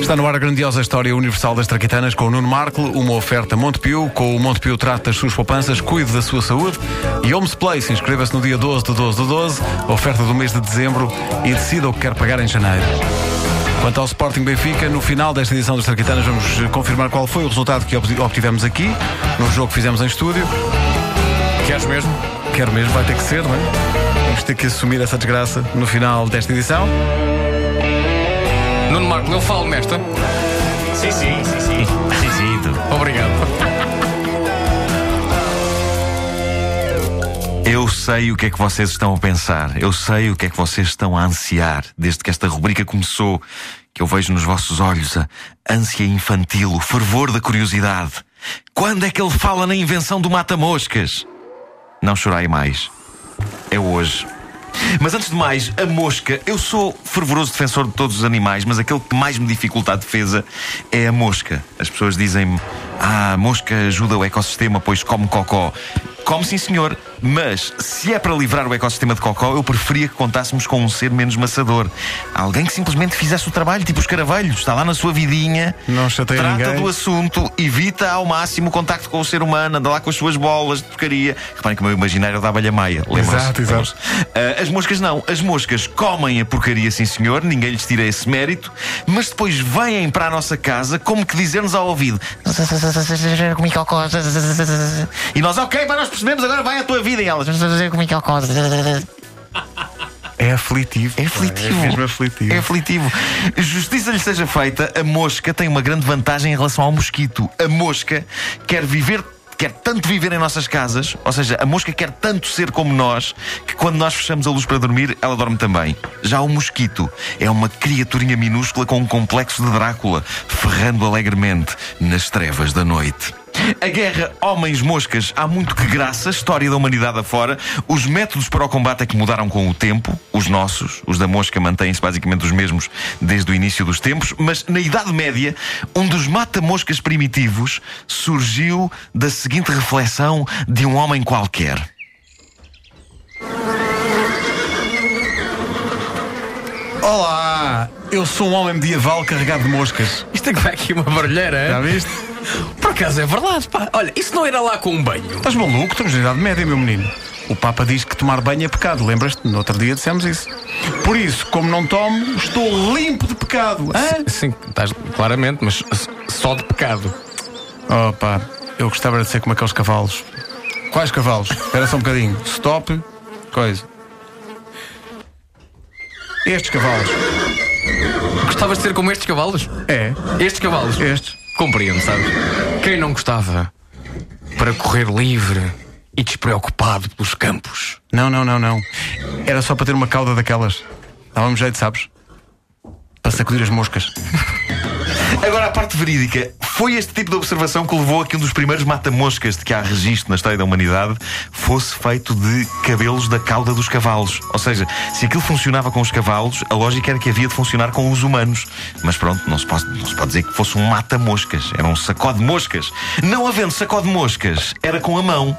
Está no ar a grandiosa história universal das traquitanas com o Nuno Marco, uma oferta Montepio, com o Montepio trata das suas poupanças, cuide da sua saúde e Homes Place, inscreva-se no dia 12 de 12 de 12, oferta do mês de dezembro e decida o que quer pagar em janeiro. Quanto ao Sporting Benfica, no final desta edição das Traquitanas vamos confirmar qual foi o resultado que obtivemos aqui, no jogo que fizemos em estúdio. Queres mesmo? Quero mesmo, vai ter que ser, não é? Vamos ter que assumir essa desgraça no final desta edição. Nuno Marco, eu falo nesta. Sim, sim, sim, sim. sim, sim. tu. Obrigado. Eu sei o que é que vocês estão a pensar. Eu sei o que é que vocês estão a ansiar desde que esta rubrica começou. Que eu vejo nos vossos olhos a ânsia infantil, o fervor da curiosidade. Quando é que ele fala na invenção do mata-moscas? Não chorai mais. É hoje. Mas antes de mais, a mosca. Eu sou fervoroso defensor de todos os animais, mas aquele que mais me dificulta a defesa é a mosca. As pessoas dizem-me: Ah, a mosca ajuda o ecossistema, pois come cocó. Come sim, senhor. Mas, se é para livrar o ecossistema de cocó, eu preferia que contássemos com um ser menos maçador. Alguém que simplesmente fizesse o trabalho, tipo os caravelhos. Está lá na sua vidinha, Não chateia trata ninguém. do assunto, evita ao máximo o contacto com o ser humano, anda lá com as suas bolas de porcaria. Reparem que o meu imaginário dá abelha maia. Exato, exato. Ah, as moscas não. As moscas comem a porcaria, sim senhor, ninguém lhes tira esse mérito, mas depois vêm para a nossa casa como que dizer-nos ao ouvido. Comi cocó. E nós, ok, mas nós percebemos, agora vai a tua vida. E elas, Comi cocó. É aflitivo. É aflitivo. É mesmo aflitivo. É aflitivo. Justiça lhe seja feita, a mosca tem uma grande vantagem em relação ao mosquito. A mosca quer viver. Quer tanto viver em nossas casas, ou seja, a mosca quer tanto ser como nós, que quando nós fechamos a luz para dormir, ela dorme também. Já o mosquito é uma criaturinha minúscula com um complexo de Drácula, ferrando alegremente nas trevas da noite. A guerra homens-moscas há muito que graça, história da humanidade afora. Os métodos para o combate é que mudaram com o tempo. Os nossos, os da mosca, mantêm-se basicamente os mesmos desde o início dos tempos. Mas na Idade Média, um dos mata-moscas primitivos surgiu da seguinte reflexão de um homem qualquer. Olá! Eu sou um homem medieval carregado de moscas. Isto é que vai aqui uma barulheira. Já é? viste? Por acaso é verdade, pá. Olha, isso não era lá com um banho. Estás maluco? Estamos na Idade Média, meu menino. O Papa diz que tomar banho é pecado. Lembras-te? No outro dia dissemos isso. Por isso, como não tomo, estou limpo de pecado. Hã? Sim, estás claramente, mas só de pecado. Oh pá, eu gostava de ser como aqueles cavalos. Quais cavalos? Espera só um bocadinho. Stop. Coisa. Estes cavalos. Gostavas de ser como estes cavalos? É, Estes cavalos? estes. Compreendo, sabes? Quem não gostava para correr livre e despreocupado pelos campos? Não, não, não, não. Era só para ter uma cauda daquelas. Dava-me jeito, sabes? Para sacudir as moscas. Agora, a parte verídica. Foi este tipo de observação que levou a que um dos primeiros mata-moscas de que há registro na história da humanidade fosse feito de cabelos da cauda dos cavalos. Ou seja, se aquilo funcionava com os cavalos, a lógica era que havia de funcionar com os humanos. Mas pronto, não se pode, não se pode dizer que fosse um mata-moscas. Era um sacó de moscas. Não havendo sacó de moscas, era com a mão.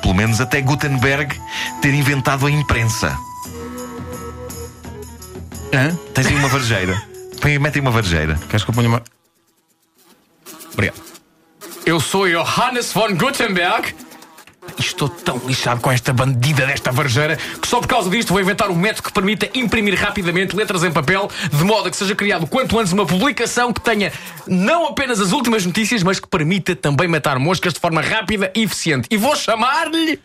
Pelo menos até Gutenberg ter inventado a imprensa. Hã? Tens aí uma varejeira. Põe- Mete aí uma varejeira. Queres que eu ponha uma. Obrigado. Eu sou Johannes von Gutenberg. E Estou tão lixado com esta bandida desta varjeira que só por causa disto vou inventar um método que permita imprimir rapidamente letras em papel, de modo a que seja criado quanto antes uma publicação que tenha não apenas as últimas notícias, mas que permita também matar moscas de forma rápida e eficiente. E vou chamar-lhe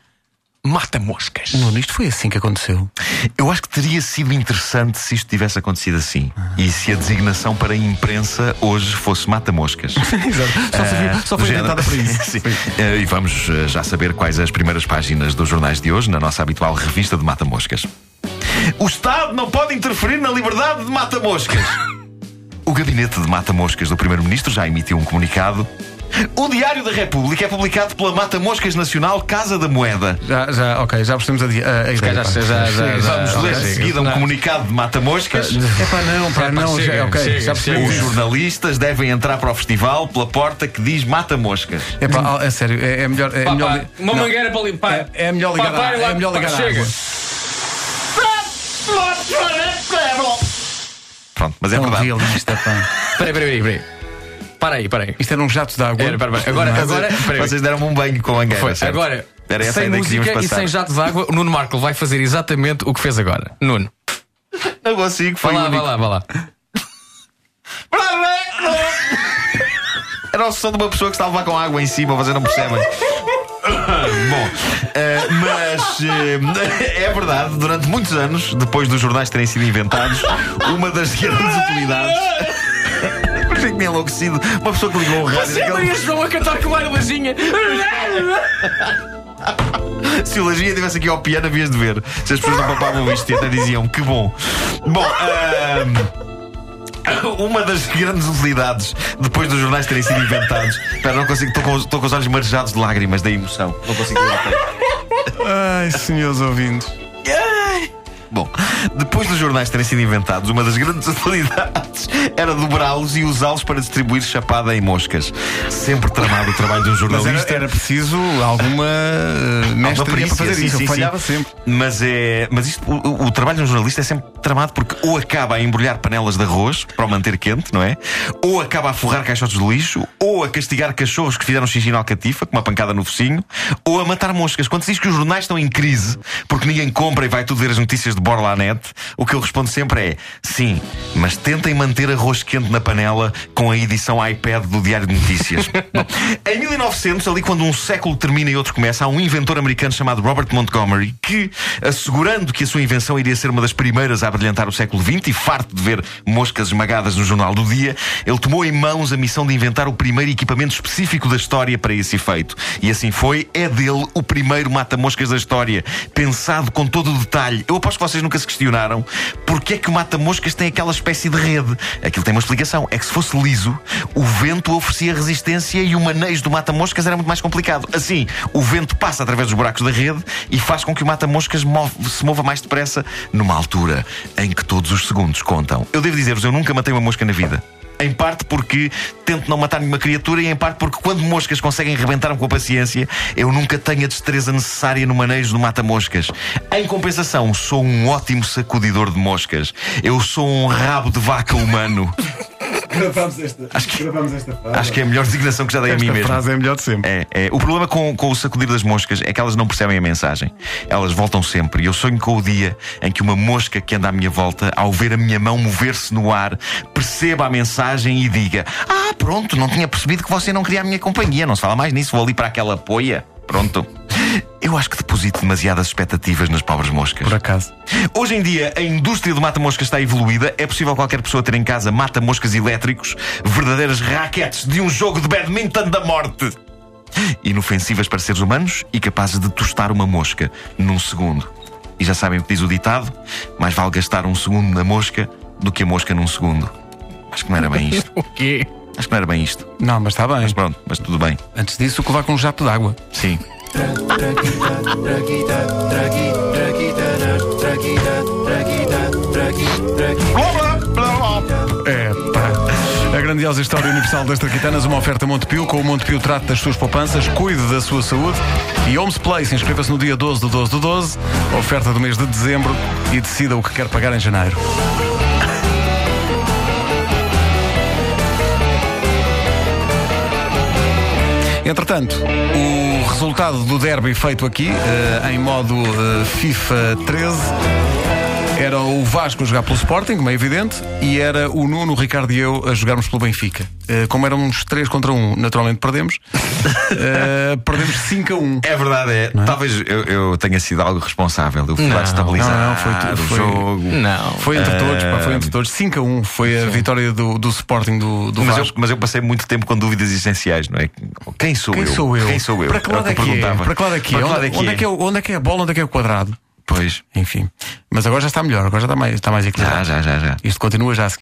Mata-Moscas. Nuno, isto foi assim que aconteceu. Eu acho que teria sido interessante se isto tivesse acontecido assim. E se a designação para a imprensa hoje fosse mata-moscas. Exato. Só, serviu- só foi género. inventada para isso. Eh, E vamos eh, já saber quais as primeiras páginas dos jornais de hoje, na nossa habitual revista de mata-moscas. O Estado não pode interferir na liberdade de mata-moscas. O gabinete de mata-moscas do Primeiro-Ministro já emitiu um comunicado. O Diário da República é publicado pela Mata Moscas Nacional Casa da Moeda. Já, já, ok, já percebemos a, di- a, a ideia. já- pá. já- já- já- Vamos ler chega. seguida um Não. comunicado de Mata Moscas. É pá, não, pá, É pá, não, chega, já, ok, chega, já Os percebemos isso. jornalistas devem entrar para o festival pela porta que diz Mata Moscas. É pá, é sério, é, é melhor. É Pá, melhor pá, uma não. mangueira para limpar. É- é melhor ligar Pá, lá, é melhor pá, ligar à chega. água. Pronto, mas é Tão verdade. realista, pá. Espera aí, espera aí, espera aí. Para aí, para aí. Isto era um jato de água. Era, para, para. Agora, Mas- agora. Vocês deram-me um banho com a. Foi. certo? Agora, Era essa sem música e sem jato de água, o Nuno Marco vai fazer exatamente o que fez agora. Nuno, Não consigo, foi lá, o vá único. lá, vá lá. Era o som de uma pessoa que está a levar com água em cima, vocês não percebem. Bom, eh, mas eh, é verdade, durante muitos anos, depois dos jornais terem sido inventados, uma das grandes utilidades. Achei que me enlouquecido. Uma pessoa que ligou o rádio. Você aquele- Maria João a cantar com a Lajinha. Se o Lajinha estivesse aqui ao piano, havias de ver. Se as pessoas não papavam isto e até diziam que bom. Bom, ahm, uma das grandes utilidades depois dos jornais terem sido inventados. Espera, não consigo, estou com, estou com os olhos marejados de lágrimas da emoção. Não consigo. Ai, senhores ouvintes. Bom, depois dos jornais terem sido inventados, uma das grandes utilidades era dobrá-los e usá-los para distribuir chapada em moscas. Sempre tramado o trabalho de um Mas jornalista. era, era preciso alguma uh, Alguma mestria para fazer sim, isso. sim, falhava sim. sempre. Mas, é, mas isto, o, o- o trabalho de um jornalista é sempre tramado porque ou acaba a embrulhar panelas de arroz para o manter quente, não é? Ou acaba a forrar caixotes de lixo, ou a castigar cachorros que fizeram xixi na alcatifa, com uma pancada no focinho, ou a matar moscas. Quando se diz que os jornais estão em crise porque ninguém compra e vai tudo ver as notícias de borla à net, o que eu respondo sempre é sim, mas tentem manter arroz quente na panela com a edição iPad do Diário de Notícias. Bom, em 1900, ali quando um século termina e outro começa, há um inventor americano chamado Robert Montgomery que, assegurando que a sua invenção iria ser uma das primeiras a brilhantar o século XX e farto de ver moscas esmagadas no jornal do dia, ele tomou em mãos a missão de inventar o primeiro equipamento específico da história para esse efeito. E assim foi, é dele o primeiro mata-moscas da história, pensado com todo o detalhe. Eu aposto que vocês nunca se questionaram porque é que o mata-moscas tem aquela espécie de rede. Aquilo tem uma explicação, é que se fosse liso, o vento oferecia resistência e o manejo do mata-moscas era muito mais complicado. Assim, o vento passa através dos buracos da rede e faz com que o mata-moscas se mova mais depressa numa altura em que todos os segundos contam. Eu devo dizer-vos, eu nunca matei uma mosca na vida. Em parte porque tento não matar nenhuma criatura e em parte porque quando moscas conseguem rebentar-me com a paciência, eu nunca tenho a destreza necessária no manejo do mata-moscas. Em compensação, sou um ótimo sacudidor de moscas. Eu sou um rabo de vaca humano. Gravamos esta, Acho que- esta frase. Acho que é a melhor designação que já dei a mim Esta mesmo. frase é a melhor de sempre. É, é. O problema com, com o sacudir das moscas é que elas não percebem a mensagem. Elas voltam sempre. E eu sonho com o dia em que uma mosca que anda à minha volta, ao ver a minha mão mover-se no ar, perceba a mensagem e diga: Ah, pronto, não tinha percebido que você não queria a minha companhia. Não se fala mais nisso, vou ali para aquela poia. Pronto. Eu acho que deposito demasiadas expectativas nas pobres moscas. Por acaso. Hoje em dia, a indústria do mata-moscas está evoluída. É possível qualquer pessoa ter em casa mata-moscas elétricos, verdadeiras raquetes de um jogo de badminton da morte. Inofensivas para seres humanos e capazes de tostar uma mosca num segundo. E já sabem o que diz o ditado: mais vale gastar um segundo na mosca do que a mosca num segundo. Acho que não era bem isto. O quê? Acho que não era bem isto. Não, mas está bem. Mas pronto, mas tudo bem. Antes disso, o que levar com um jato de água. Sim. É, pá. A grandiosa história universal das Traquitanas, uma oferta Montepio, com o Montepio trate das suas poupanças, cuide da sua saúde. E Homes Place, inscreva-se no dia 12 do 12 do 12, oferta do mês de dezembro e decida o que quer pagar em janeiro. Entretanto, o resultado do derby feito aqui, eh, em modo eh, FIFA 13, era o Vasco a jogar pelo Sporting, como é evidente, e era o Nuno, o Ricardo e eu a jogarmos pelo Benfica. Eh, como éramos 3 contra 1, naturalmente perdemos. Eh, perdemos 5 a 1. É verdade, é. Talvez eu, eu tenha sido algo responsável. Eu fui lá estabilizar não, não, foi tu- o foi- jogo. Não. Foi entre todos, pá, foi entre todos. 5 a 1 foi a vitória do, do Sporting do, do Mas eu, Vasco. mas eu passei muito tempo com dúvidas essenciais, não é? Quem sou Quem eu? sou eu? Quem sou eu? Para que Era o lado é que é? Para que lado é que é? Onde, onde é que é onde é que é a bola? Onde é que é o quadrado? Pois. Enfim. Mas agora já está melhor, agora já está mais, está mais Já, equilibrado. já, já, já. Isto continua já a seguir.